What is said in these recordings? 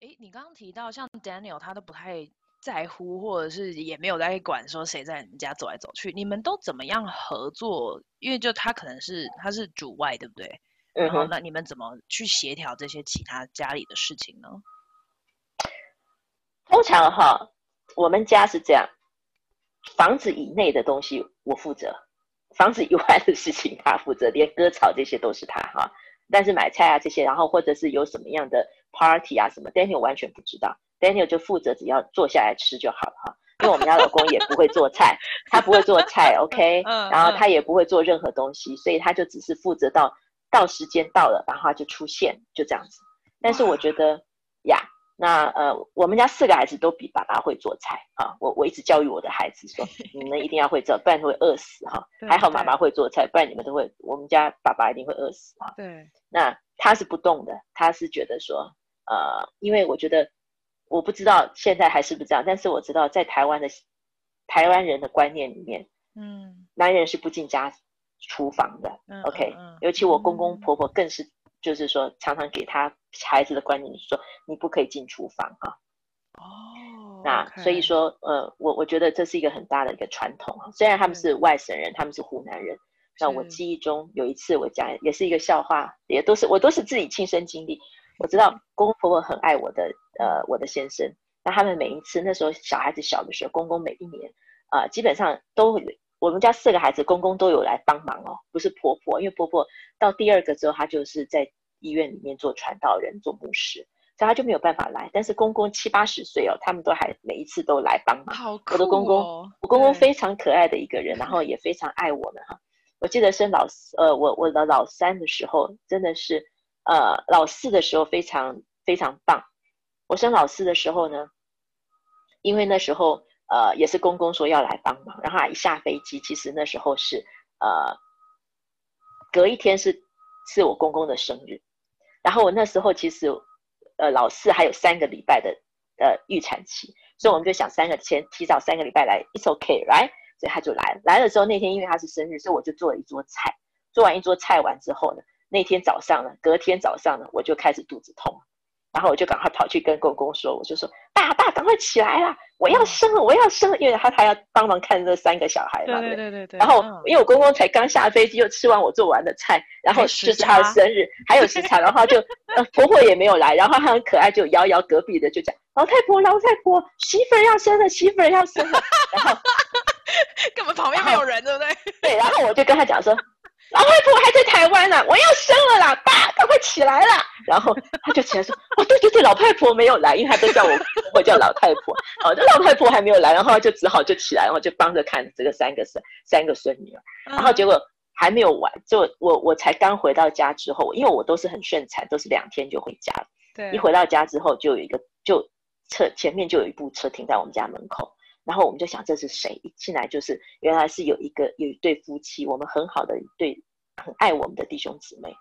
哎，你刚刚提到像 Daniel，他都不太在乎，或者是也没有在管说谁在你家走来走去。你们都怎么样合作？因为就他可能是他是主外，对不对？然后那你们怎么去协调这些其他家里的事情呢？通常哈，我们家是这样，房子以内的东西我负责，房子以外的事情他负责，连割草这些都是他哈。但是买菜啊这些，然后或者是有什么样的 party 啊什么，Daniel 完全不知道，Daniel 就负责只要坐下来吃就好了哈。因为我们家老公也不会做菜，他不会做菜，OK，然后他也不会做任何东西，所以他就只是负责到到时间到了，然后他就出现，就这样子。但是我觉得呀。那呃，我们家四个孩子都比爸爸会做菜啊。我我一直教育我的孩子说，你们一定要会做，不然会饿死哈。还好妈妈会做菜，不然你们都会，我们家爸爸一定会饿死哈。对。那他是不动的，他是觉得说，呃，因为我觉得，我不知道现在还是不是这样，但是我知道在台湾的台湾人的观念里面，嗯，男人是不进家厨房的。嗯。OK，嗯，尤其我公公婆婆更是。就是说，常常给他孩子的观念是说，你不可以进厨房啊。哦，那所以说，呃，我我觉得这是一个很大的一个传统啊。虽然他们是外省人，他们是湖南人，那我记忆中有一次我讲也是一个笑话，也都是我都是自己亲身经历。我知道公公婆婆很爱我的呃我的先生，那他们每一次那时候小孩子小的时候，公公每一年啊，呃，基本上都我们家四个孩子，公公都有来帮忙哦，不是婆婆，因为婆婆到第二个之后，她就是在医院里面做传道人、做牧师，所以她就没有办法来。但是公公七八十岁哦，他们都还每一次都来帮忙。好酷哦，我的公公，我公公非常可爱的一个人，然后也非常爱我们哈。我记得生老四，呃，我我的老三的时候，真的是，呃，老四的时候非常非常棒。我生老四的时候呢，因为那时候。呃，也是公公说要来帮忙，然后一下飞机，其实那时候是呃，隔一天是是我公公的生日，然后我那时候其实呃老四还有三个礼拜的呃预产期，所以我们就想三个前提早三个礼拜来，it's ok，right 所以他就来了，来了之后那天因为他是生日，所以我就做了一桌菜，做完一桌菜完之后呢，那天早上呢，隔天早上呢，我就开始肚子痛。然后我就赶快跑去跟公公说，我就说：“爸爸，赶快起来啦！我要生了，我要生了！”因为他他要帮忙看这三个小孩嘛，对对对对。然后因为我公公才刚下飞机，又吃完我做完的菜，然后就是他的生日，还有时差，然后就呃婆婆也没有来，然后他很可爱，就摇摇隔壁的就讲：“老太婆，老太婆，媳妇儿要生了，媳妇儿要生了。”然后 根本旁边没有人，对不对？对，然后我就跟他讲说。老太婆还在台湾呢，我要生了啦！爸，赶快起来啦！然后他就起来说：“哦，对对对，老太婆没有来，因为他都叫我我叫老太婆。哦，这老太婆还没有来，然后他就只好就起来，然后就帮着看这个三个孙三个孙女儿。然后结果还没有完，就我我才刚回到家之后，因为我都是很顺产，都是两天就回家了。对，一回到家之后，就有一个就车前面就有一部车停在我们家门口。”然后我们就想这是谁？一进来就是原来是有一个有一对夫妻，我们很好的一对很爱我们的弟兄姊妹。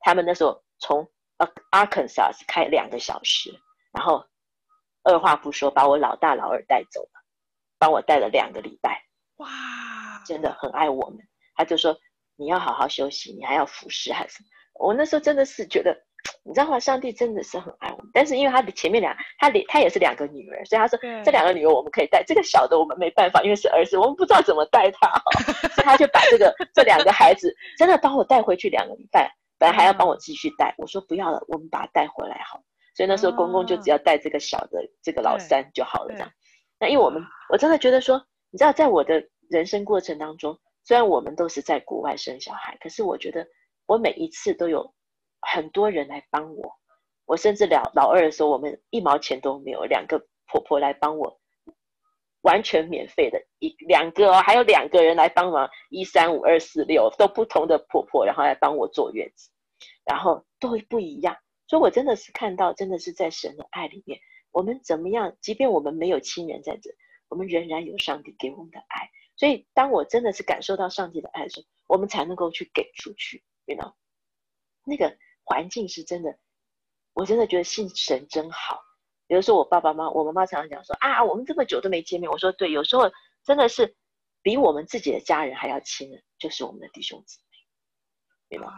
他们那时候从呃 Arkansas 开两个小时，然后二话不说把我老大老二带走了，帮我带了两个礼拜。哇，真的很爱我们。他就说你要好好休息，你还要服侍还是？我那时候真的是觉得。你知道吗？上帝真的是很爱我们，但是因为他的前面两，他连他也是两个女儿，所以他说这两个女儿我们可以带，这个小的我们没办法，因为是儿子，我们不知道怎么带他哦，所以他就把这个这两个孩子真的帮我带回去两个礼拜，本来还要帮我继续带，我说不要了，我们把他带回来好，所以那时候公公就只要带这个小的这个老三就好了这样。那因为我们我真的觉得说，你知道，在我的人生过程当中，虽然我们都是在国外生小孩，可是我觉得我每一次都有。很多人来帮我，我甚至老老二的时候，我们一毛钱都没有，两个婆婆来帮我，完全免费的，一两个哦，还有两个人来帮忙，一三五二四六都不同的婆婆，然后来帮我坐月子，然后都不一样，所以我真的是看到，真的是在神的爱里面，我们怎么样，即便我们没有亲人在这，我们仍然有上帝给我们的爱，所以当我真的是感受到上帝的爱的时候，我们才能够去给出去，you know，那个。环境是真的，我真的觉得信神真好。比如说我爸爸妈妈，我妈妈常常讲说啊，我们这么久都没见面。我说对，有时候真的是比我们自己的家人还要亲的，就是我们的弟兄姊妹，对吧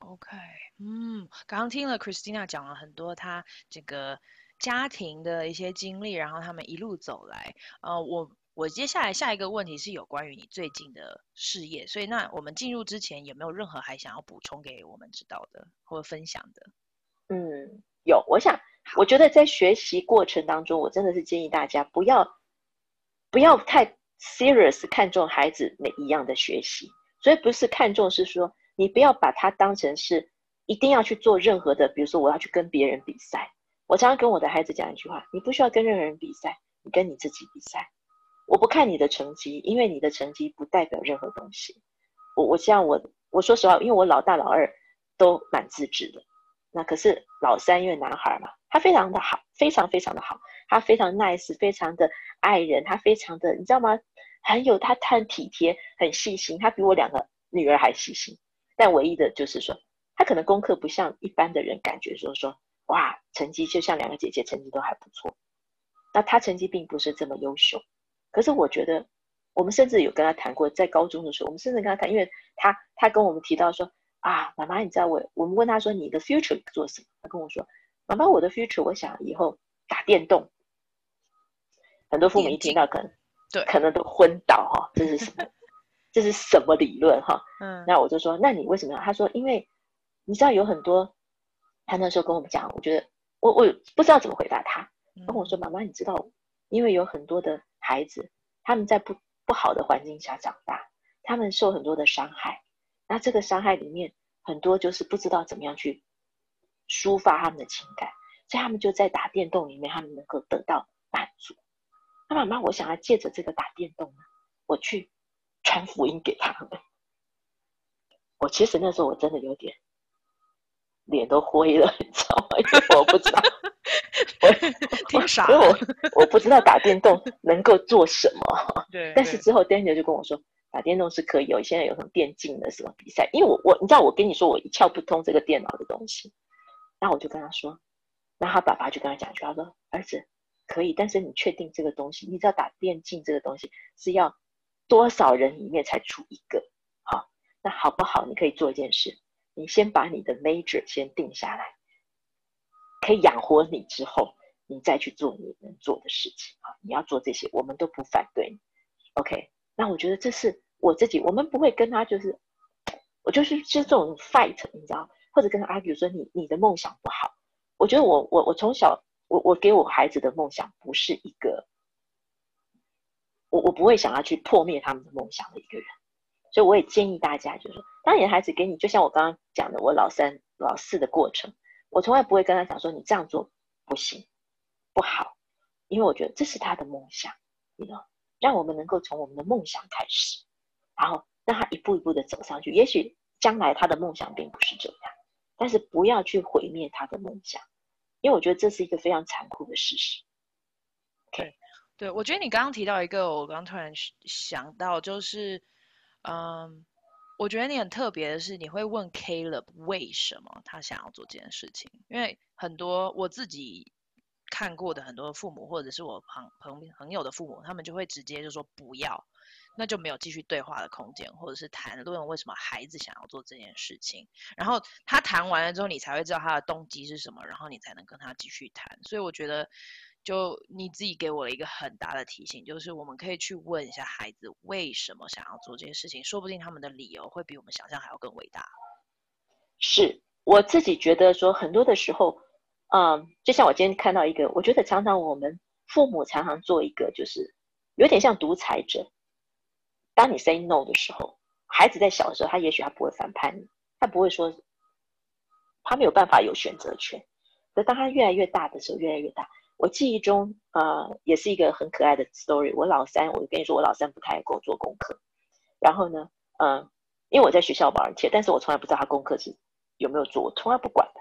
？，OK，嗯，刚刚听了 Christina 讲了很多，她这个家庭的一些经历，然后他们一路走来。呃，我我接下来下一个问题是有关于你最近的事业，所以那我们进入之前有没有任何还想要补充给我们知道的或者分享的？嗯，有，我想，我觉得在学习过程当中，我真的是建议大家不要不要太 serious 看重孩子每一样的学习，所以不是看重，是说你不要把它当成是一定要去做任何的，比如说我要去跟别人比赛。我常常跟我的孩子讲一句话：你不需要跟任何人比赛，你跟你自己比赛。我不看你的成绩，因为你的成绩不代表任何东西。我我希望我我说实话，因为我老大老二都蛮自制的，那可是老三因为男孩嘛，他非常的好，非常非常的好，他非常 nice，非常的爱人，他非常的你知道吗？很有他他很体贴，很细心，他比我两个女儿还细心。但唯一的就是说，他可能功课不像一般的人，感觉说说。哇，成绩就像两个姐姐，成绩都还不错。那他成绩并不是这么优秀，可是我觉得，我们甚至有跟他谈过，在高中的时候，我们甚至跟他谈，因为他他跟我们提到说啊，妈妈，你知道我，我们问他说你的 future 做什么？他跟我说，妈妈，我的 future，我想以后打电动。很多父母一听到可能对，可能都昏倒哈，这是什么？这是什么理论哈？嗯，那我就说，那你为什么要？他说，因为你知道有很多。他那时候跟我们讲，我觉得我我不知道怎么回答他。跟我说：“妈妈，你知道，因为有很多的孩子，他们在不不好的环境下长大，他们受很多的伤害。那这个伤害里面，很多就是不知道怎么样去抒发他们的情感，所以他们就在打电动里面，他们能够得到满足。那妈妈，我想要借着这个打电动呢，我去传福音给他们。我其实那时候我真的有点。”脸都灰了，你知道吗？因为我不知道，我 挺傻，我我不知道打电动能够做什么。对。但是之后 Daniel 就跟我说，打电动是可以有，现在有什么电竞的什么比赛。因为我我你知道，我跟你说我一窍不通这个电脑的东西，然后我就跟他说，那他爸爸就跟他讲句，他说儿子可以，但是你确定这个东西？你知道打电竞这个东西是要多少人里面才出一个？好，那好不好？你可以做一件事。你先把你的 major 先定下来，可以养活你之后，你再去做你能做的事情啊！你要做这些，我们都不反对你。OK，那我觉得这是我自己，我们不会跟他就是，我就是就这种 fight，你知道，或者跟他 argue 说你你的梦想不好。我觉得我我我从小我我给我孩子的梦想不是一个，我我不会想要去破灭他们的梦想的一个人。所以我也建议大家，就是说，当你的孩子给你，就像我刚刚讲的，我老三、老四的过程，我从来不会跟他讲说你这样做不行、不好，因为我觉得这是他的梦想，你知道，让我们能够从我们的梦想开始，然后让他一步一步的走上去。也许将来他的梦想并不是这样，但是不要去毁灭他的梦想，因为我觉得这是一个非常残酷的事实。OK，对，我觉得你刚刚提到一个，我刚刚突然想到就是。嗯，um, 我觉得你很特别的是，你会问 Caleb 为什么他想要做这件事情。因为很多我自己看过的很多父母，或者是我朋朋朋友的父母，他们就会直接就说不要，那就没有继续对话的空间，或者是谈论为什么孩子想要做这件事情。然后他谈完了之后，你才会知道他的动机是什么，然后你才能跟他继续谈。所以我觉得。就你自己给我了一个很大的提醒，就是我们可以去问一下孩子为什么想要做这些事情，说不定他们的理由会比我们想象还要更伟大。是我自己觉得说，很多的时候，嗯，就像我今天看到一个，我觉得常常我们父母常常做一个，就是有点像独裁者。当你 say no 的时候，孩子在小的时候，他也许他不会反叛你，他不会说，他没有办法有选择权。可当他越来越大的时候，越来越大。我记忆中，呃，也是一个很可爱的 story。我老三，我跟你说，我老三不太爱给我做功课。然后呢，嗯、呃，因为我在学校保人贴，但是我从来不知道他功课是有没有做，我从来不管的。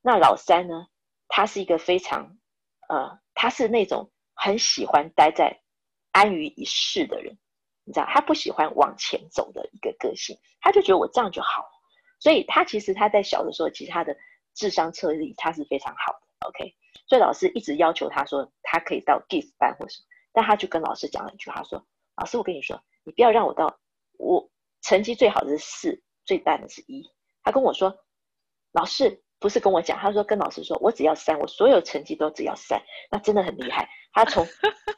那老三呢，他是一个非常，呃，他是那种很喜欢待在安于一室的人，你知道，他不喜欢往前走的一个个性，他就觉得我这样就好。所以他其实他在小的时候，其实他的智商测力他是非常好的。OK。所以老师一直要求他说，他可以到 gift 班或什么，但他就跟老师讲了一句话说：“老师，我跟你说，你不要让我到我成绩最好的是四，最烂的是一。”他跟我说：“老师不是跟我讲，他说跟老师说，我只要三，我所有成绩都只要三，那真的很厉害。他从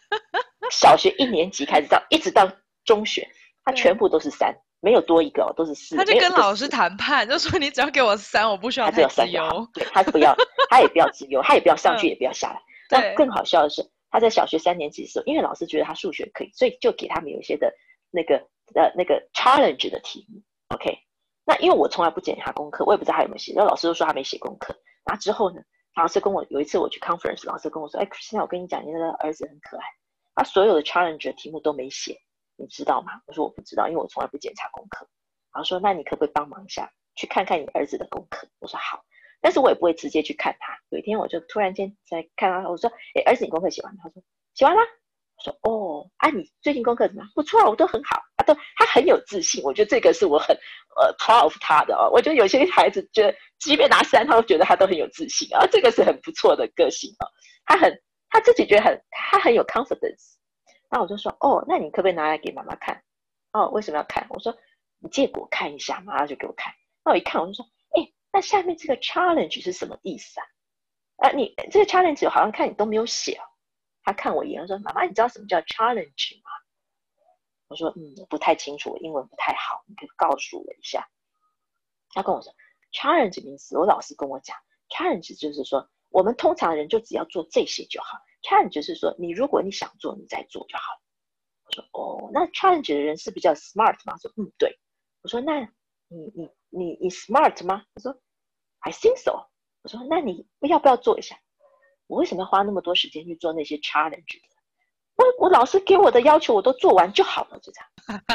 小学一年级开始到一直到中学，他全部都是三，没有多一个，都是四。他就跟老师谈判，就说你只要给我三，我不需要太资优。对，他不要，他也不要自由，他也不要上去，也不要下来。那更好笑的是，他在小学三年级的时候，因为老师觉得他数学可以，所以就给他们有一些的那个呃那个 challenge 的题目。OK。那因为我从来不检查功课，我也不知道他有没有写。然后老师都说他没写功课。然后之后呢，老师跟我有一次我去 conference，老师跟我说：“哎，Christina，我跟你讲，你那个儿子很可爱，他所有的 challenge 的题目都没写，你知道吗？”我说：“我不知道，因为我从来不检查功课。”然后说：“那你可不可以帮忙一下，去看看你儿子的功课？”我说：“好。”但是我也不会直接去看他。有一天我就突然间在看他，我说：“哎，儿子，你功课写完了？”他说：“写完了。”我说：“哦，啊，你最近功课怎么样？不错，我都很好。”他都他很有自信，我觉得这个是我很呃 proud of 他的哦。我觉得有些孩子觉得，即便拿三，他都觉得他都很有自信啊，这个是很不错的个性啊。他很他自己觉得很他很有 confidence。那我就说：“哦，那你可不可以拿来给妈妈看？”哦，为什么要看？我说：“你借给我看一下。”妈妈就给我看。那我一看，我就说：“哎，那下面这个 challenge 是什么意思啊？啊，你这个 challenge 好像看你都没有写。”他看我一眼，说：“妈妈，你知道什么叫 challenge 吗？”我说：“嗯，不太清楚，英文不太好，你可以告诉我一下。”他跟我说：“challenge 名词，我老师跟我讲，challenge 就是说，我们通常人就只要做这些就好。Challenge 就是说，你如果你想做，你再做就好。”我说：“哦，那 challenge 的人是比较 smart 吗？”说：“嗯，对。”我说：“那你你你你 smart 吗？”他说：“I think so。”我说：“那你要不要做一下？”我为什么要花那么多时间去做那些 challenge？我我老师给我的要求我都做完就好了，就这样。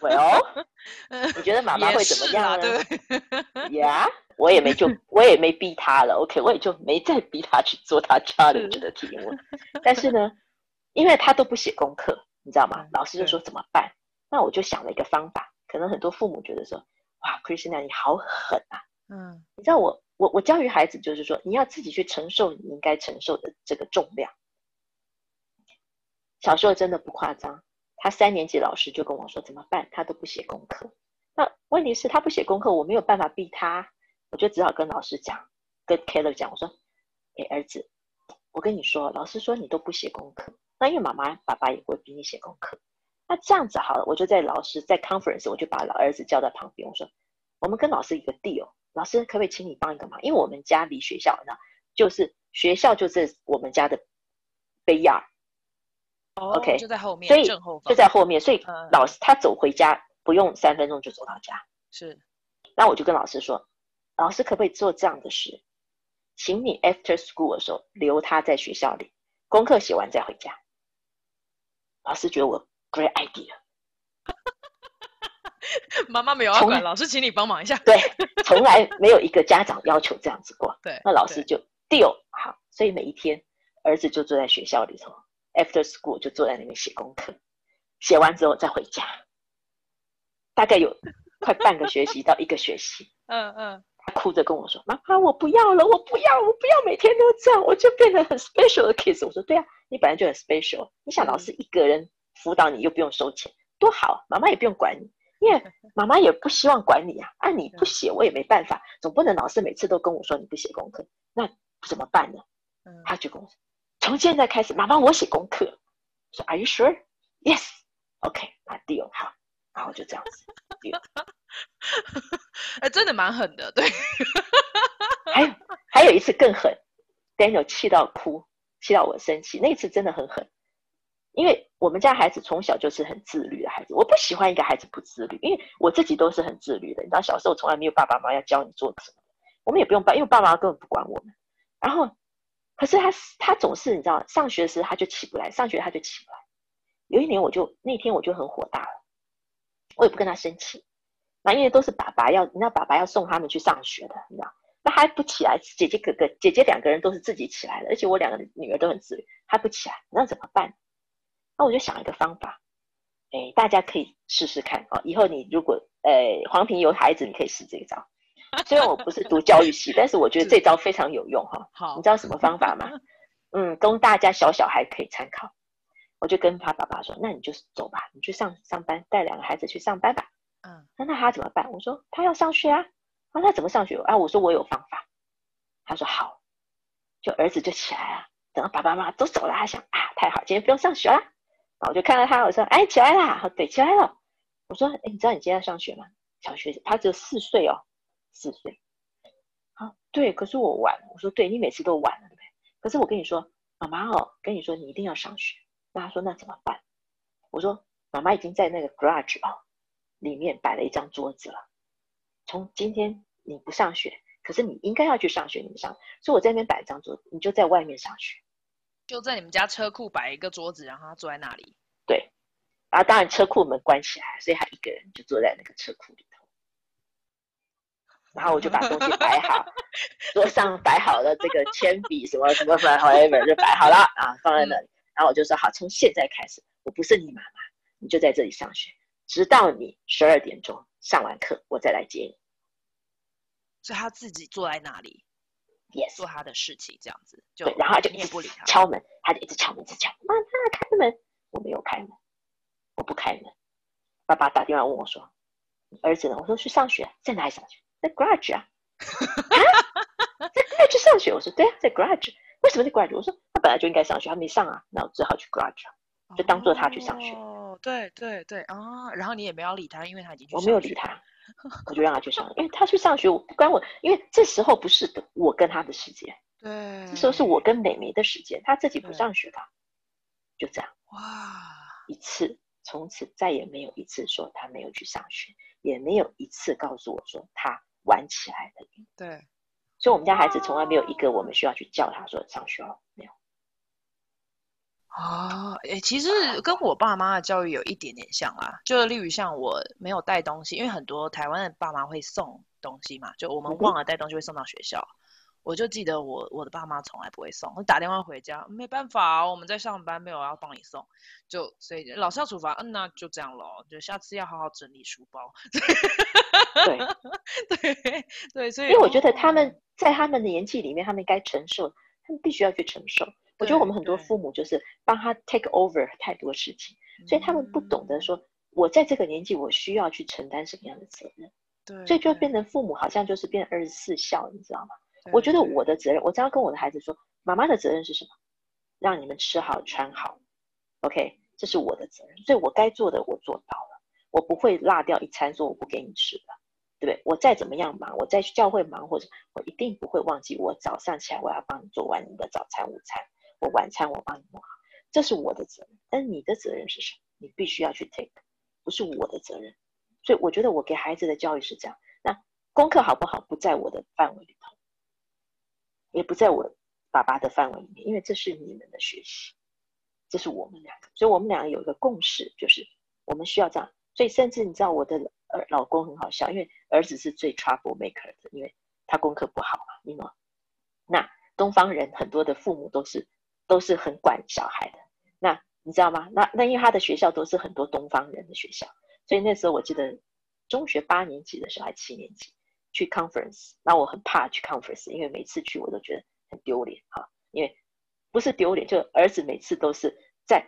Well，你觉得妈妈会怎么样呢？呀，我也没就 我也没逼他了，OK，我也就没再逼他去做他 challenge 的题目。但是呢，因为他都不写功课，你知道吗？老师就说怎么办？那我就想了一个方法。可能很多父母觉得说，哇，Christina 你好狠啊！嗯，你知道我。我我教育孩子就是说，你要自己去承受你应该承受的这个重量。小时候真的不夸张，他三年级老师就跟我说怎么办，他都不写功课。那问题是，他不写功课，我没有办法逼他，我就只好跟老师讲，跟 Keller 讲，我说：“哎，儿子，我跟你说，老师说你都不写功课，那因为妈妈爸爸也不会逼你写功课。那这样子好了，我就在老师在 conference，我就把老儿子叫到旁边，我说：我们跟老师一个 deal。”老师，可不可以请你帮一个忙？因为我们家离学校呢，就是学校就在我们家的 backyard。哦，OK，就在后面，所以就在后面，所以老师他走回家不用三分钟就走到家。是，那我就跟老师说，老师可不可以做这样的事？请你 after school 的时候留他在学校里，功课写完再回家。老师觉得我 great idea。妈妈没有要管，老师请你帮忙一下。对，从来没有一个家长要求这样子过。对，那老师就 deal 好，所以每一天儿子就坐在学校里头，after school 就坐在那边写功课，写完之后再回家，大概有快半个学期到一个学期。嗯 嗯，他哭着跟我说：“妈妈，我不要了，我不要，我不要每天都这样，我就变得很 special 的 kids。”我说：“对啊，你本来就很 special，你想老师一个人辅导你又不用收钱，多好，妈妈也不用管你。”因为 妈妈也不希望管你啊，啊你不写我也没办法，总不能老师每次都跟我说你不写功课，那怎么办呢？嗯，他就跟我说，从现在开始，妈妈我写功课。说 Are you sure? Yes. OK，那 deal 好，然后就这样子。deal。哎，真的蛮狠的，对。还 有还有一次更狠，Daniel 气到哭，气到我生气，那次真的很狠。因为我们家孩子从小就是很自律的孩子，我不喜欢一个孩子不自律，因为我自己都是很自律的。你知道，小时候从来没有爸爸妈妈要教你做什么，我们也不用办，因为爸妈根本不管我们。然后，可是他他总是你知道，上学时他就起不来，上学他就起不来。有一年我就那天我就很火大了，我也不跟他生气，那因为都是爸爸要，你知道爸爸要送他们去上学的，你知道，那还不起来，姐姐哥哥姐姐两个人都是自己起来的，而且我两个女儿都很自律，还不起来，那怎么办？那我就想一个方法，哎，大家可以试试看哦！以后你如果呃黄平有孩子，你可以试这一招。虽然我不是读教育系，但是我觉得这招非常有用哈。好，你知道什么方法吗？嗯，供大家小小孩可以参考。我就跟他爸爸说：“那你就走吧，你去上上班，带两个孩子去上班吧。”嗯，那那他怎么办？我说他要上学啊。啊，那怎么上学啊？我说我有方法。他说好，就儿子就起来了。等到爸爸妈妈都走了，他想啊，太好，今天不用上学了。然后我就看到他，我说哎，起来啦！对，起来了。我说哎，你知道你今天要上学吗？小学他只有四岁哦，四岁。啊，对，可是我晚。我说对，你每次都晚了，对不对？可是我跟你说，妈妈哦，跟你说你一定要上学。那他说那怎么办？我说妈妈已经在那个 garage 哦里面摆了一张桌子了。从今天你不上学，可是你应该要去上学，你上。所以我在那边摆一张桌子，你就在外面上学。就在你们家车库摆一个桌子，然后他坐在那里。对，然后当然车库门关起来，所以他一个人就坐在那个车库里头。然后我就把东西摆好，桌上摆好了这个铅笔什么什么什么 whatever 就摆好了啊，放在那里。然后我就说好，从现在开始，我不是你妈妈，你就在这里上学，直到你十二点钟上完课，我再来接你。所以他自己坐在那里，yes，做他的事情，这样子。就对，然后他就一直不理他，敲门，他就一直敲门，一直敲。妈妈开门，我没有开门，我不开门。爸爸打电话问我说：“你儿子呢？”我说：“去上学，在哪里上学？在 garage 啊。啊”在 garage 上学？我说：“对啊，在 garage。为什么在 garage？” 我说：“他本来就应该上学，他没上啊，那我只好去 garage，就当做他去上学。”哦，对对对啊，然后你也没有理他，因为他已经去。我没有理他。我就让他去上，因为他去上学，我不管我，因为这时候不是我跟他的时间，对，这时候是我跟美眉的时间，他自己不上学的，就这样，哇，一次，从此再也没有一次说他没有去上学，也没有一次告诉我说他玩起来了，对，所以我们家孩子从来没有一个我们需要去叫他说上学了，没有。啊，诶，其实跟我爸妈的教育有一点点像啊，就例如像我没有带东西，因为很多台湾的爸妈会送东西嘛，就我们忘了带东西会送到学校，嗯、我就记得我我的爸妈从来不会送，我打电话回家，没办法，我们在上班，没有要帮你送，就所以老师要处罚，嗯，那就这样咯，就下次要好好整理书包。对。对对，所以因为我觉得他们在他们的年纪里面，他们该承受，他们必须要去承受。我觉得我们很多父母就是帮他 take over 太多事情，所以他们不懂得说，我在这个年纪我需要去承担什么样的责任，对，所以就变成父母好像就是变二十四孝，你知道吗？我觉得我的责任，我常常跟我的孩子说，妈妈的责任是什么？让你们吃好穿好，OK，这是我的责任，所以我该做的我做到了，我不会落掉一餐说我不给你吃了。对不对？我再怎么样忙，我再去教会忙，或者我一定不会忘记，我早上起来我要帮你做完你的早餐、午餐。我晚餐我帮你弄好，这是我的责任。但你的责任是什么？你必须要去 take，不是我的责任。所以我觉得我给孩子的教育是这样。那功课好不好不在我的范围里头，也不在我爸爸的范围里面，因为这是你们的学习，这是我们两个。所以我们两个有一个共识，就是我们需要这样。所以甚至你知道我的儿老公很好笑，因为儿子是最 trouble maker 的，因为他功课不好嘛，你懂吗？那东方人很多的父母都是。都是很管小孩的，那你知道吗？那那因为他的学校都是很多东方人的学校，所以那时候我记得中学八年级的时候还七年级去 conference，那我很怕去 conference，因为每次去我都觉得很丢脸哈，因为不是丢脸，就儿子每次都是在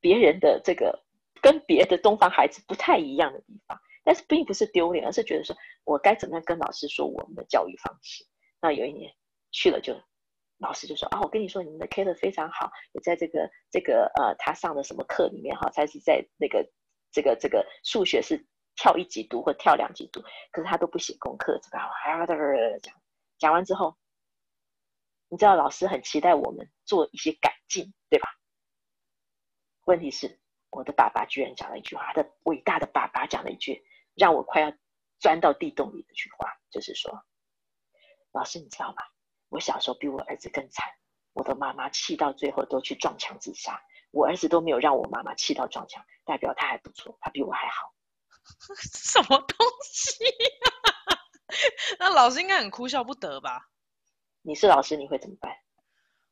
别人的这个跟别的东方孩子不太一样的地方，但是并不是丢脸，而是觉得说我该怎么样跟老师说我们的教育方式。那有一年去了就。老师就说啊，我跟你说，你们的 K 的非常好，也在这个这个呃，他上的什么课里面哈，才是在那个这个这个数学是跳一级读或跳两级读，可是他都不写功课，这个啊哒哒哒讲讲完之后，你知道老师很期待我们做一些改进，对吧？问题是我的爸爸居然讲了一句话，他的伟大的爸爸讲了一句让我快要钻到地洞里的句话，就是说，老师你知道吗？我小时候比我儿子更惨，我的妈妈气到最后都去撞墙自杀，我儿子都没有让我妈妈气到撞墙，代表他还不错，他比我还好。什么东西呀？那老师应该很哭笑不得吧？你是老师，你会怎么办？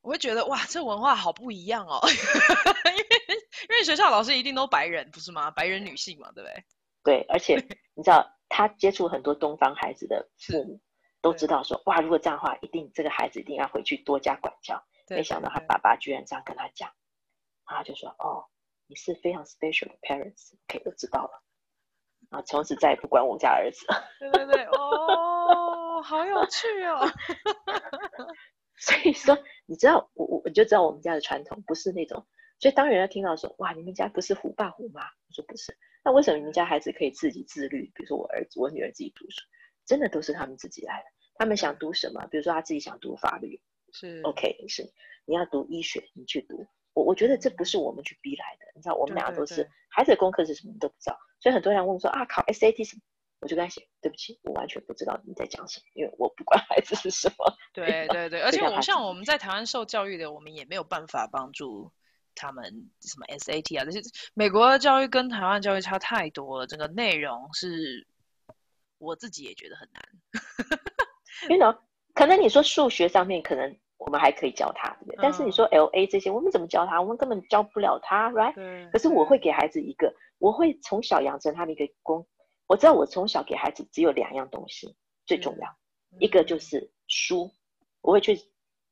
我会觉得哇，这文化好不一样哦，因为因为学校老师一定都白人，不是吗？白人女性嘛，对不对？对，而且你知道，他接触很多东方孩子的父母。都知道说哇，如果这样的话，一定这个孩子一定要回去多加管教。没想到他爸爸居然这样跟他讲，他就说哦，你是非常 special 的 parents，OK，都知道了。然后从此再也不管我们家儿子。对对对，哦。好有趣哦。所以说，你知道我我我就知道我们家的传统不是那种，所以当人家听到说哇，你们家不是虎爸虎妈，我说不是，那为什么你们家孩子可以自己自律？比如说我儿子、我女儿自己读书，真的都是他们自己来的。他们想读什么？比如说他自己想读法律，是 OK，是你要读医学，你去读。我我觉得这不是我们去逼来的，你知道，我们两个都是孩子的功课是什么你都不知道，所以很多人问说啊，考 SAT 什么？我就跟他写，对不起，我完全不知道你在讲什么，因为我不管孩子是什么。对对对，而且我们像我们在台湾受教育的，我们也没有办法帮助他们什么 SAT 啊这些。美国的教育跟台湾教育差太多了，整个内容是我自己也觉得很难。因为可能你说数学上面可能我们还可以教他，对不对？嗯、但是你说 LA 这些，我们怎么教他？我们根本教不了他，right？可是我会给孩子一个，我会从小养成他的一个功。我知道我从小给孩子只有两样东西最重要，嗯、一个就是书，我会去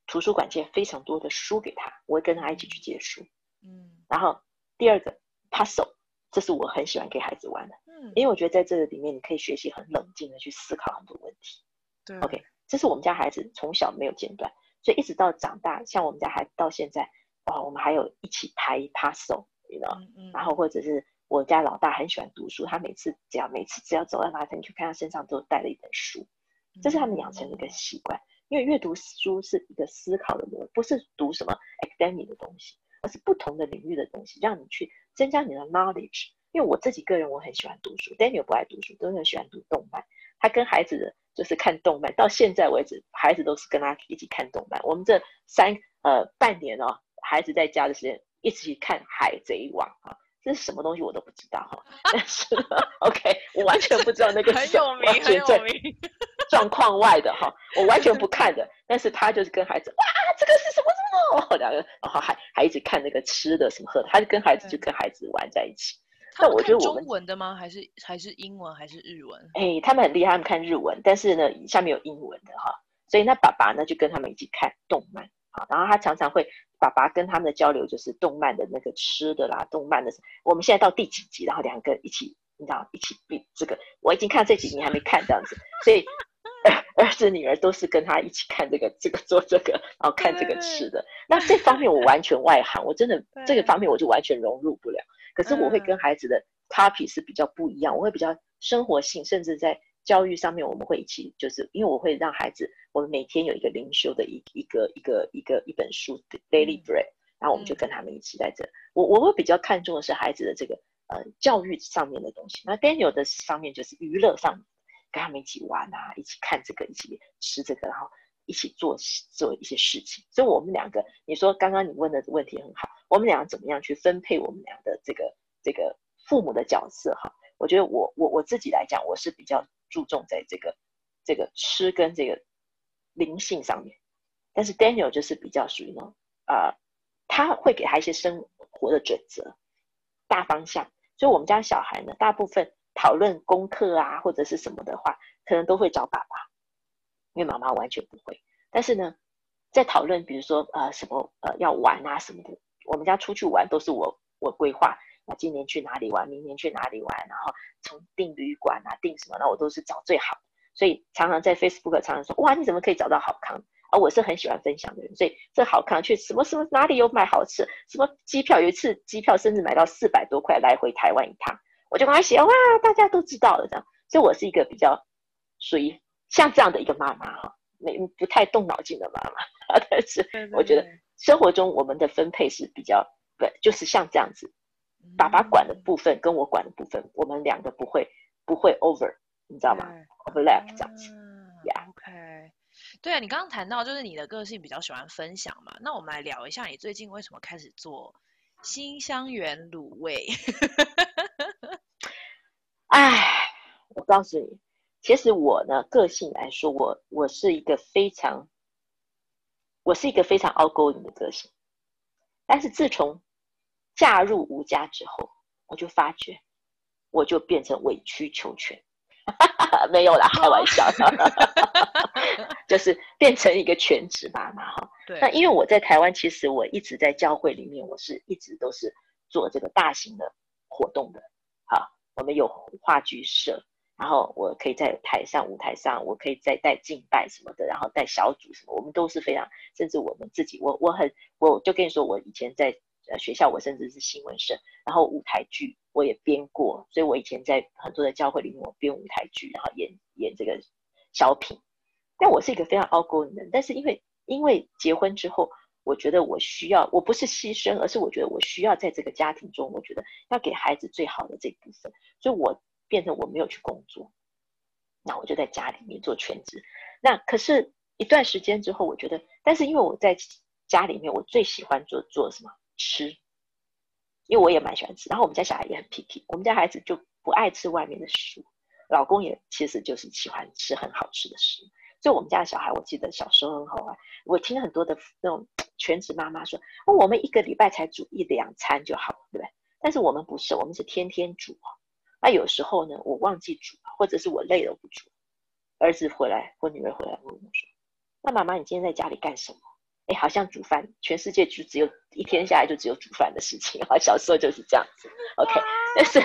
图书馆借非常多的书给他，我会跟他一起去借书。嗯。然后第二个 puzzle，这是我很喜欢给孩子玩的，嗯，因为我觉得在这个里面你可以学习很冷静的去思考很多问题。对，OK，这是我们家孩子从小没有间断，所以一直到长大，像我们家孩子到现在，哦，我们还有一起拍 puzzle，你知道，嗯嗯，然后或者是我家老大很喜欢读书，他每次只要每次只要走到哪里，你去看他身上都带了一本书，这是他们养成的一个习惯，因为阅读书是一个思考的模，不是读什么 academic 的东西，而是不同的领域的东西，让你去增加你的 knowledge。因为我自己个人我很喜欢读书，Daniel 不爱读书，都很喜欢读动漫，他跟孩子。就是看动漫，到现在为止，孩子都是跟他一起看动漫。我们这三呃半年哦，孩子在家的时间一起看《海贼王》啊，这是什么东西我都不知道哈。但是 OK，我完全不知道那个是很有名，很有名，状况外的哈，我完全不看的。但是他就是跟孩子哇，这个是什么什么？两个然后还还一直看那个吃的什么喝的，他就跟孩子就跟孩子玩在一起。那我觉得我中文的吗？还是还是英文还是日文？哎，他们很厉害，他们看日文，但是呢，下面有英文的哈，所以那爸爸呢就跟他们一起看动漫啊，然后他常常会爸爸跟他们的交流就是动漫的那个吃的啦，动漫的，我们现在到第几集，然后两个一起，你知道，一起比这个，我已经看这几集，你还没看这样子，所以 儿子女儿都是跟他一起看这个这个做这个，然后看这个吃的，那这方面我完全外行，我真的这个方面我就完全融入不了。可是我会跟孩子的 topic 是比较不一样，我会比较生活性，甚至在教育上面，我们会一起，就是因为我会让孩子，我们每天有一个灵修的一一个一个一个一本书 daily bread，然后我们就跟他们一起在这。我我会比较看重的是孩子的这个呃教育上面的东西，那 Daniel 的方面就是娱乐上面，跟他们一起玩啊，一起看这个，一起吃这个，然后。一起做做一些事情，所以我们两个，你说刚刚你问的问题很好，我们俩怎么样去分配我们俩的这个这个父母的角色哈？我觉得我我我自己来讲，我是比较注重在这个这个吃跟这个灵性上面，但是 Daniel 就是比较属于呢，呃，他会给他一些生活的准则、大方向，所以我们家小孩呢，大部分讨论功课啊或者是什么的话，可能都会找爸爸。因为妈妈完全不会，但是呢，在讨论，比如说呃什么呃要玩啊什么的，我们家出去玩都是我我规划，那今年去哪里玩，明年去哪里玩，然后从订旅馆啊订什么，那我都是找最好，所以常常在 Facebook 常常说哇你怎么可以找到好康？而我是很喜欢分享的人，所以这好康去什么什么哪里有买好吃，什么机票有一次机票甚至买到四百多块来回台湾一趟，我就跟他写哇大家都知道了这样，所以我是一个比较属于。像这样的一个妈妈哈，没不太动脑筋的妈妈，但是我觉得生活中我们的分配是比较对，就是像这样子，爸爸管的部分跟我管的部分，我们两个不会不会 over，你知道吗？overlap 这样子，yeah，OK，对啊，你刚刚谈到就是你的个性比较喜欢分享嘛，那我们来聊一下你最近为什么开始做新香园卤味？哎，我告诉你。其实我呢，个性来说，我我是一个非常，我是一个非常 outgoing 的个性。但是自从嫁入吴家之后，我就发觉，我就变成委曲求全，没有啦，开玩笑，就是变成一个全职妈妈哈。对。那因为我在台湾，其实我一直在教会里面，我是一直都是做这个大型的活动的。好，我们有话剧社。然后我可以在台上舞台上，我可以再带敬拜什么的，然后带小组什么，我们都是非常，甚至我们自己，我我很，我就跟你说，我以前在呃学校，我甚至是新闻社，然后舞台剧我也编过，所以我以前在很多的教会里面，我编舞台剧，然后演演这个小品。但我是一个非常 outgoing 的人，但是因为因为结婚之后，我觉得我需要，我不是牺牲，而是我觉得我需要在这个家庭中，我觉得要给孩子最好的这部分，所以我变成我没有去工作，那我就在家里面做全职。那可是一段时间之后，我觉得，但是因为我在家里面，我最喜欢做做什么？吃，因为我也蛮喜欢吃。然后我们家小孩也很 picky，我们家孩子就不爱吃外面的食物，老公也其实就是喜欢吃很好吃的食物。所以我们家的小孩，我记得小时候很好玩。我听很多的那种全职妈妈说，哦，我们一个礼拜才煮一两餐就好，对不对？但是我们不是，我们是天天煮。那有时候呢，我忘记煮，或者是我累了不煮。儿子回来或女儿回来问我说：“那妈妈，你今天在家里干什么？”哎，好像煮饭，全世界就只有一天下来就只有煮饭的事情。好，小时候就是这样子。OK，但是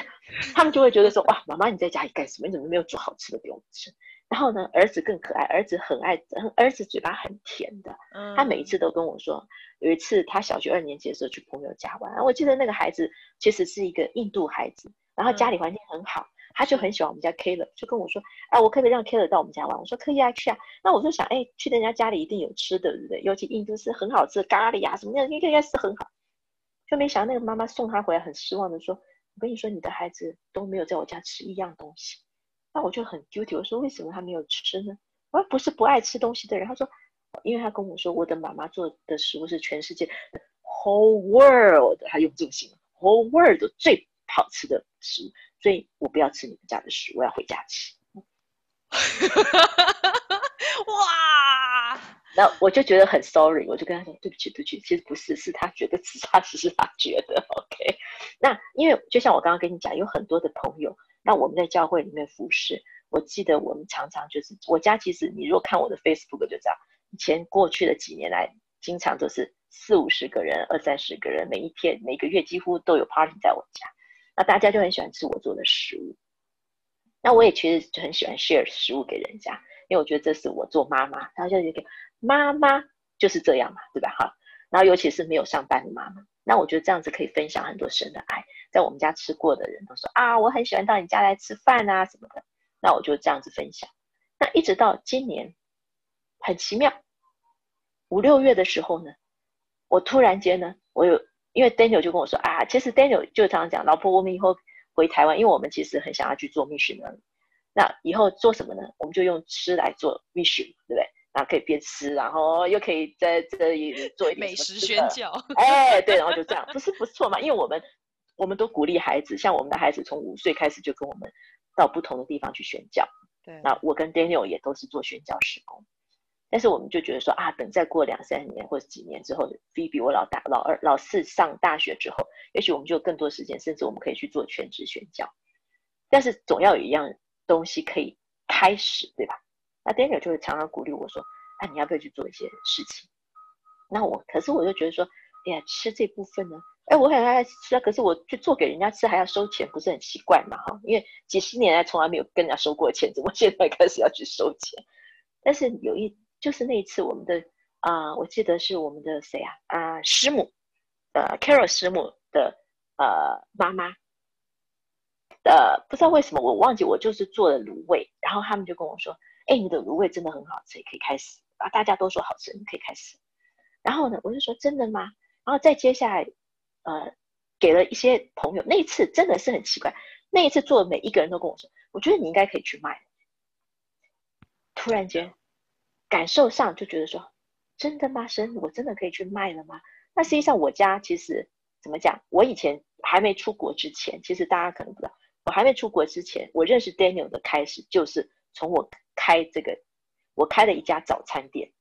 他们就会觉得说：“哇，妈妈你在家里干什么？你怎么没有煮好吃的给我们吃？”然后呢，儿子更可爱，儿子很爱，儿子嘴巴很甜的。他每一次都跟我说，有一次他小学二年级的时候去朋友家玩，我记得那个孩子其实是一个印度孩子，然后家里环境很好，他就很喜欢我们家 Kayla，就跟我说，啊，我可不可以让 Kayla 到我们家玩？我说可以啊，去啊。那我就想，哎，去人家家里一定有吃的，对不对？尤其印度是很好吃的咖喱啊什么的，应该应该是很好。就没想到那个妈妈送他回来，很失望的说，我跟你说，你的孩子都没有在我家吃一样东西。那我就很纠结，我说为什么他没有吃呢？我说不是不爱吃东西的人，他说，因为他跟我说，我的妈妈做的食物是全世界 whole world，他用这个形容 whole world 最好吃的食物，所以我不要吃你们家的食物，我要回家吃。哇！那我就觉得很 sorry，我就跟他说对不起，对不起，其实不是，是他觉得吃他只是他觉得 OK。那因为就像我刚刚跟你讲，有很多的朋友。那我们在教会里面服侍，我记得我们常常就是我家，其实你如果看我的 Facebook 就知道，以前过去的几年来，经常都是四五十个人、二三十个人，每一天、每个月几乎都有 party 在我家。那大家就很喜欢吃我做的食物，那我也其实就很喜欢 share 食物给人家，因为我觉得这是我做妈妈，然后就一个妈妈就是这样嘛，对吧？哈，然后尤其是没有上班的妈妈，那我觉得这样子可以分享很多神的爱。在我们家吃过的人都说啊，我很喜欢到你家来吃饭啊什么的，那我就这样子分享。那一直到今年，很奇妙，五六月的时候呢，我突然间呢，我有因为 Daniel 就跟我说啊，其实 Daniel 就常常讲，老婆，我们以后回台湾，因为我们其实很想要去做 mission 呢。那以后做什么呢？我们就用吃来做 mission，对不对？然后可以边吃，然后又可以在这里做一点美食宣教。哎，对，然后就这样，不是不错嘛？因为我们。我们都鼓励孩子，像我们的孩子从五岁开始就跟我们到不同的地方去宣教。对，那我跟 Daniel 也都是做宣教事工，但是我们就觉得说啊，等再过两三年或者几年之后，Phoebe 我老大、老二、老四上大学之后，也许我们就有更多时间，甚至我们可以去做全职宣教。但是总要有一样东西可以开始，对吧？那 Daniel 就会常常鼓励我说，啊，你要不要去做一些事情？那我可是我就觉得说，哎呀，吃这部分呢？哎，我很爱吃啊，可是我去做给人家吃还要收钱，不是很奇怪嘛？哈，因为几十年来从来没有跟人家收过钱，怎么现在开始要去收钱？但是有一就是那一次，我们的啊、我记得是我们的谁啊啊、师母，呃，Carol 师母的呃妈妈，呃，不知道为什么我忘记，我就是做了卤味，然后他们就跟我说，哎，你的卤味真的很好吃，可以开始啊，大家都说好吃，你可以开始。然后呢，我就说真的吗？然后再接下来。呃，给了一些朋友，那一次真的是很奇怪。那一次做的每一个人都跟我说，我觉得你应该可以去卖。突然间，感受上就觉得说，真的吗？神，我真的可以去卖了吗？那实际上我家其实怎么讲？我以前还没出国之前，其实大家可能不知道，我还没出国之前，我认识 Daniel 的开始就是从我开这个，我开了一家早餐店，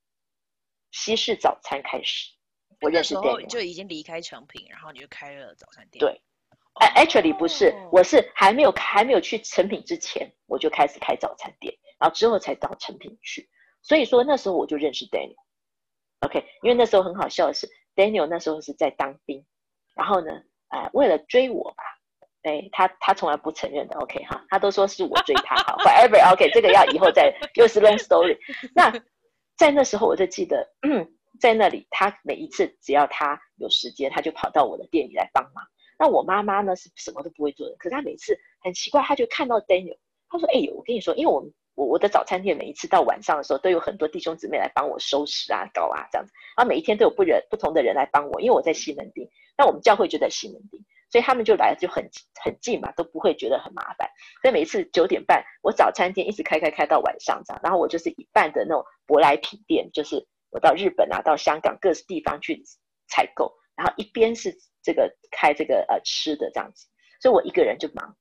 西式早餐开始。我认识 Daniel 就已经离开成品，然后你就开了早餐店。对，哎、oh.，actually 不是，我是还没有还没有去成品之前，我就开始开早餐店，然后之后才到成品去。所以说那时候我就认识 Daniel。OK，因为那时候很好笑的是，Daniel 那时候是在当兵，然后呢，呃，为了追我吧，哎，他他从来不承认的，OK 哈，他都说是我追他哈，whatever OK，这个要以后再又是 long story。那在那时候我就记得，嗯，在那里他每一次只要他有时间，他就跑到我的店里来帮忙。那我妈妈呢是什么都不会做的，可是她每次很奇怪，她就看到 Daniel，她说：“哎呦，我跟你说，因为我我我的早餐店每一次到晚上的时候，都有很多弟兄姊妹来帮我收拾啊、搞啊这样子，然后每一天都有不人不同的人来帮我，因为我在西门町，那我们教会就在西门町。”所以他们就来，就很很近嘛，都不会觉得很麻烦。所以每次九点半，我早餐店一直开开开到晚上这样，然后我就是一半的那种舶来品店，就是我到日本啊、到香港各地方去采购，然后一边是这个开这个呃吃的这样子，所以我一个人就忙。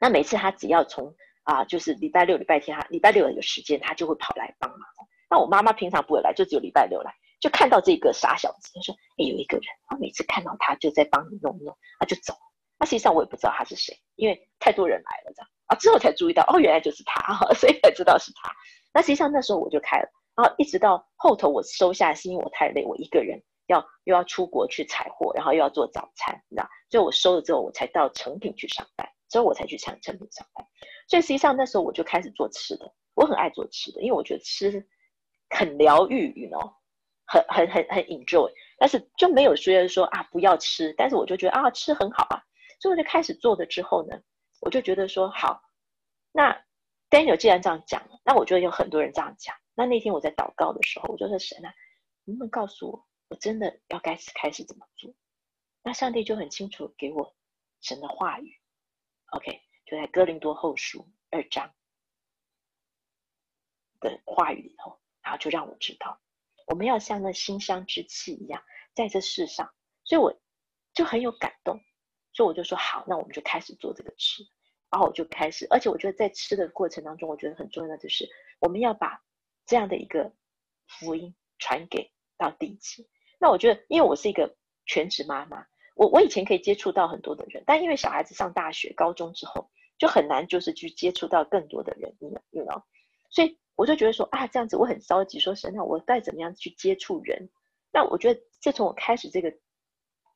那每次他只要从啊，就是礼拜六、礼拜天，他礼拜六有时间，他就会跑来帮忙。那我妈妈平常不会来，就只有礼拜六来。就看到这个傻小子，他说：“哎，有一个人，他每次看到他就在帮你弄弄，他就走。那实际上我也不知道他是谁，因为太多人来了，这样啊，之后才注意到，哦，原来就是他，所以才知道是他。那实际上那时候我就开了，然后一直到后头我收下，是因为我太累，我一个人要又要出国去采货，然后又要做早餐，你知道，所以我收了之后，我才到成品去上班，之后我才去诚诚品上班。所以实际上那时候我就开始做吃的，我很爱做吃的，因为我觉得吃很疗愈，you know。很很很很 enjoy，但是就没有说说啊不要吃，但是我就觉得啊吃很好啊，所以我就开始做了之后呢，我就觉得说好，那 Daniel 既然这样讲，那我觉得有很多人这样讲，那那天我在祷告的时候，我就说神啊，能不能告诉我，我真的要该开始怎么做？那上帝就很清楚给我神的话语，OK，就在哥林多后书二章的话语里头，然后就让我知道。我们要像那馨香之气一样，在这世上，所以我就很有感动，所以我就说好，那我们就开始做这个吃，然后我就开始，而且我觉得在吃的过程当中，我觉得很重要的就是我们要把这样的一个福音传给到地极。那我觉得，因为我是一个全职妈妈，我我以前可以接触到很多的人，但因为小孩子上大学、高中之后，就很难就是去接触到更多的人，你你 know，所以。我就觉得说啊，这样子我很着急，说神啊，我该怎么样去接触人？那我觉得，自从我开始这个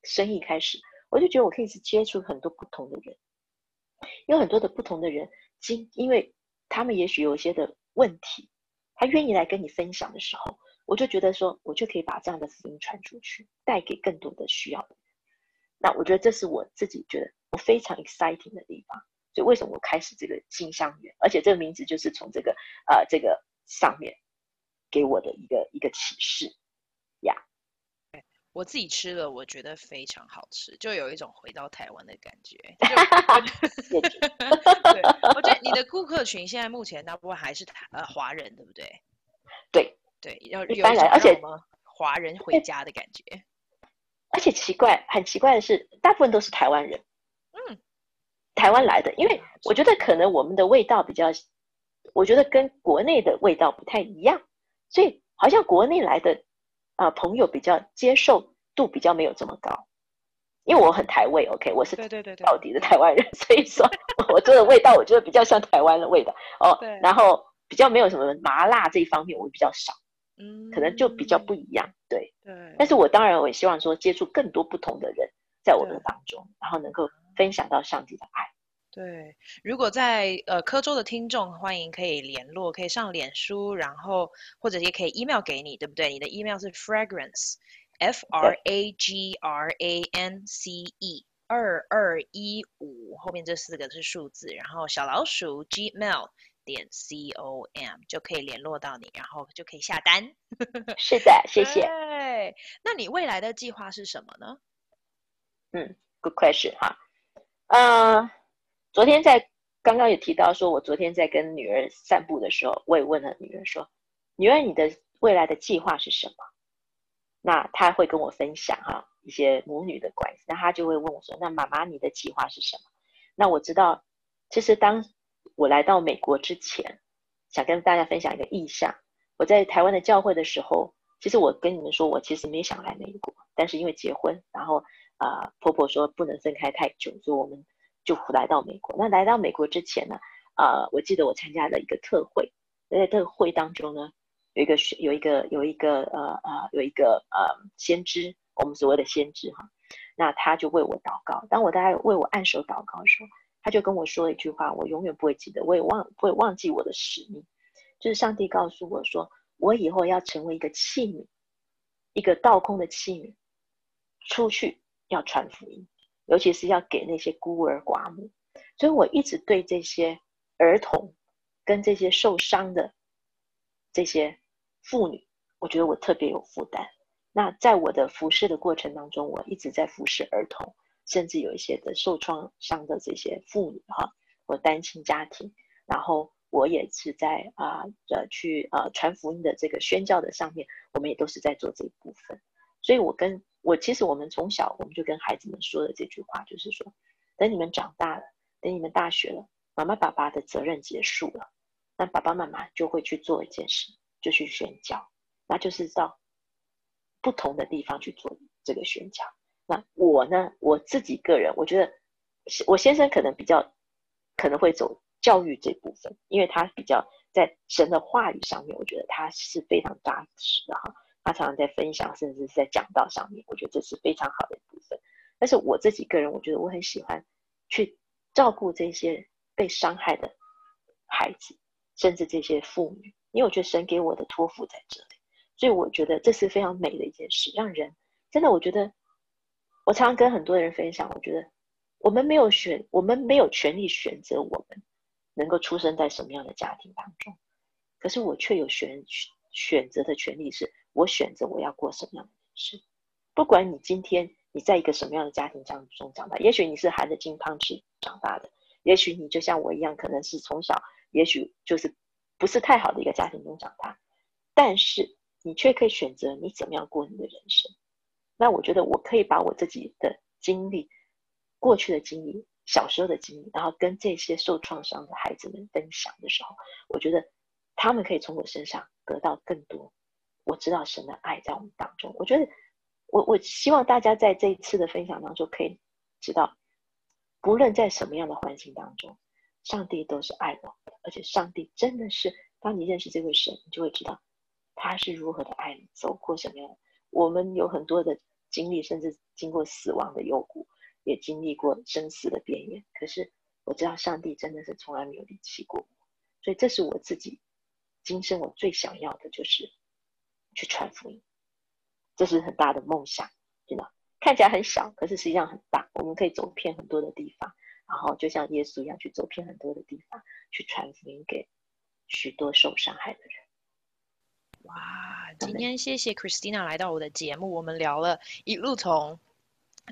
生意开始，我就觉得我可以去接触很多不同的人，有很多的不同的人，经因为他们也许有一些的问题，他愿意来跟你分享的时候，我就觉得说，我就可以把这样的福音传出去，带给更多的需要的人。那我觉得这是我自己觉得我非常 exciting 的地方。所以为什么我开始这个金香园？而且这个名字就是从这个呃这个上面给我的一个一个启示。我自己吃了，我觉得非常好吃，就有一种回到台湾的感觉。对，我觉得你的顾客群现在目前大部分还是台呃华人，对不对？对对，要有一种而且华人回家的感觉。而且奇怪，很奇怪的是，大部分都是台湾人。嗯台湾来的，因为我觉得可能我们的味道比较，我觉得跟国内的味道不太一样，所以好像国内来的啊、呃、朋友比较接受度比较没有这么高，因为我很台味，OK，我是对对对到底的台湾人，所以说我做的味道我觉得比较像台湾的味道哦，然后比较没有什么麻辣这一方面我比较少，嗯，可能就比较不一样，对对，但是我当然我也希望说接触更多不同的人在我们当中，然后能够。分享到上帝的爱。对，如果在呃科州的听众，欢迎可以联络，可以上脸书，然后或者也可以 email 给你，对不对？你的 email 是 fragrance，f r a g r a n c e 二二一五，后面这四个是数字，然后小老鼠 gmail 点 c o m 就可以联络到你，然后就可以下单。是的，谢谢。对，那你未来的计划是什么呢？嗯，good question 哈。呃，昨天在刚刚也提到说，我昨天在跟女儿散步的时候，我也问了女儿说：“女儿，你的未来的计划是什么？”那她会跟我分享哈一些母女的关系，那她就会问我说：“那妈妈，你的计划是什么？”那我知道，其实当我来到美国之前，想跟大家分享一个意向。我在台湾的教会的时候，其实我跟你们说，我其实没想来美国，但是因为结婚，然后。啊、婆婆说不能分开太久，所以我们就来到美国。那来到美国之前呢，啊、呃，我记得我参加了一个特会，在这个会当中呢，有一个有一个有一个呃呃有一个呃先知，我们所谓的先知哈，那他就为我祷告。当我大概为我按手祷告的时候，他就跟我说了一句话，我永远不会记得，我也忘不会忘记我的使命，就是上帝告诉我说，我以后要成为一个器皿，一个倒空的器皿，出去要传福音，尤其是要给那些孤儿寡母。所以我一直对这些儿童跟这些受伤的这些妇女，我觉得我特别有负担。那在我的服侍的过程当中，我一直在服侍儿童，甚至有一些的受创伤的这些妇女哈，或单亲家庭。然后我也是在啊呃去呃传福音的这个宣教的上面，我们也都是在做这一部分。所以我跟我其实我们从小我们就跟孩子们说的这句话，就是说，等你们长大了。等你们大学了，妈妈爸爸的责任结束了，那爸爸妈妈就会去做一件事，就去宣教，那就是到不同的地方去做这个宣教。那我呢，我自己个人，我觉得我先生可能比较可能会走教育这部分，因为他比较在神的话语上面，我觉得他是非常扎实的哈。他常常在分享，甚至是在讲道上面，我觉得这是非常好的一部分。但是我自己个人，我觉得我很喜欢去。照顾这些被伤害的孩子，甚至这些妇女，因为我觉得神给我的托付在这里，所以我觉得这是非常美的一件事。让人真的，我觉得我常常跟很多人分享，我觉得我们没有选，我们没有权利选择我们能够出生在什么样的家庭当中，可是我却有选选择的权利，是我选择我要过什么样的人生。不管你今天。你在一个什么样的家庭当中长大？也许你是含着金汤匙长大的，也许你就像我一样，可能是从小，也许就是不是太好的一个家庭中长大，但是你却可以选择你怎么样过你的人生。那我觉得我可以把我自己的经历、过去的经历、小时候的经历，然后跟这些受创伤的孩子们分享的时候，我觉得他们可以从我身上得到更多。我知道神的爱在我们当中，我觉得。我我希望大家在这一次的分享当中可以知道，不论在什么样的环境当中，上帝都是爱我的，而且上帝真的是，当你认识这位神，你就会知道他是如何的爱你，走过什么样的。我们有很多的经历，甚至经过死亡的幽谷，也经历过生死的边缘。可是我知道上帝真的是从来没有离弃过我，所以这是我自己今生我最想要的，就是去传福音。这是很大的梦想，真的看起来很小，可是实际上很大。我们可以走遍很多的地方，然后就像耶稣一样去走遍很多的地方，去传福音给许多受伤害的人。哇，今天谢谢 Christina 来到我的节目，我们聊了一路从。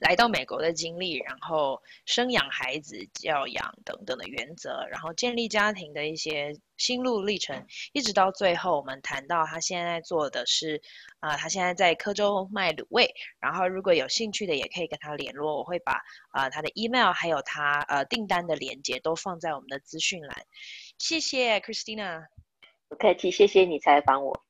来到美国的经历，然后生养孩子、教养等等的原则，然后建立家庭的一些心路历程，一直到最后，我们谈到他现在做的是，啊、他现在在科州卖卤味，然后如果有兴趣的也可以跟他联络，我会把啊、他的 email 还有他呃订单的链接都放在我们的资讯栏。谢谢 Christina，不客气，谢谢你采访我。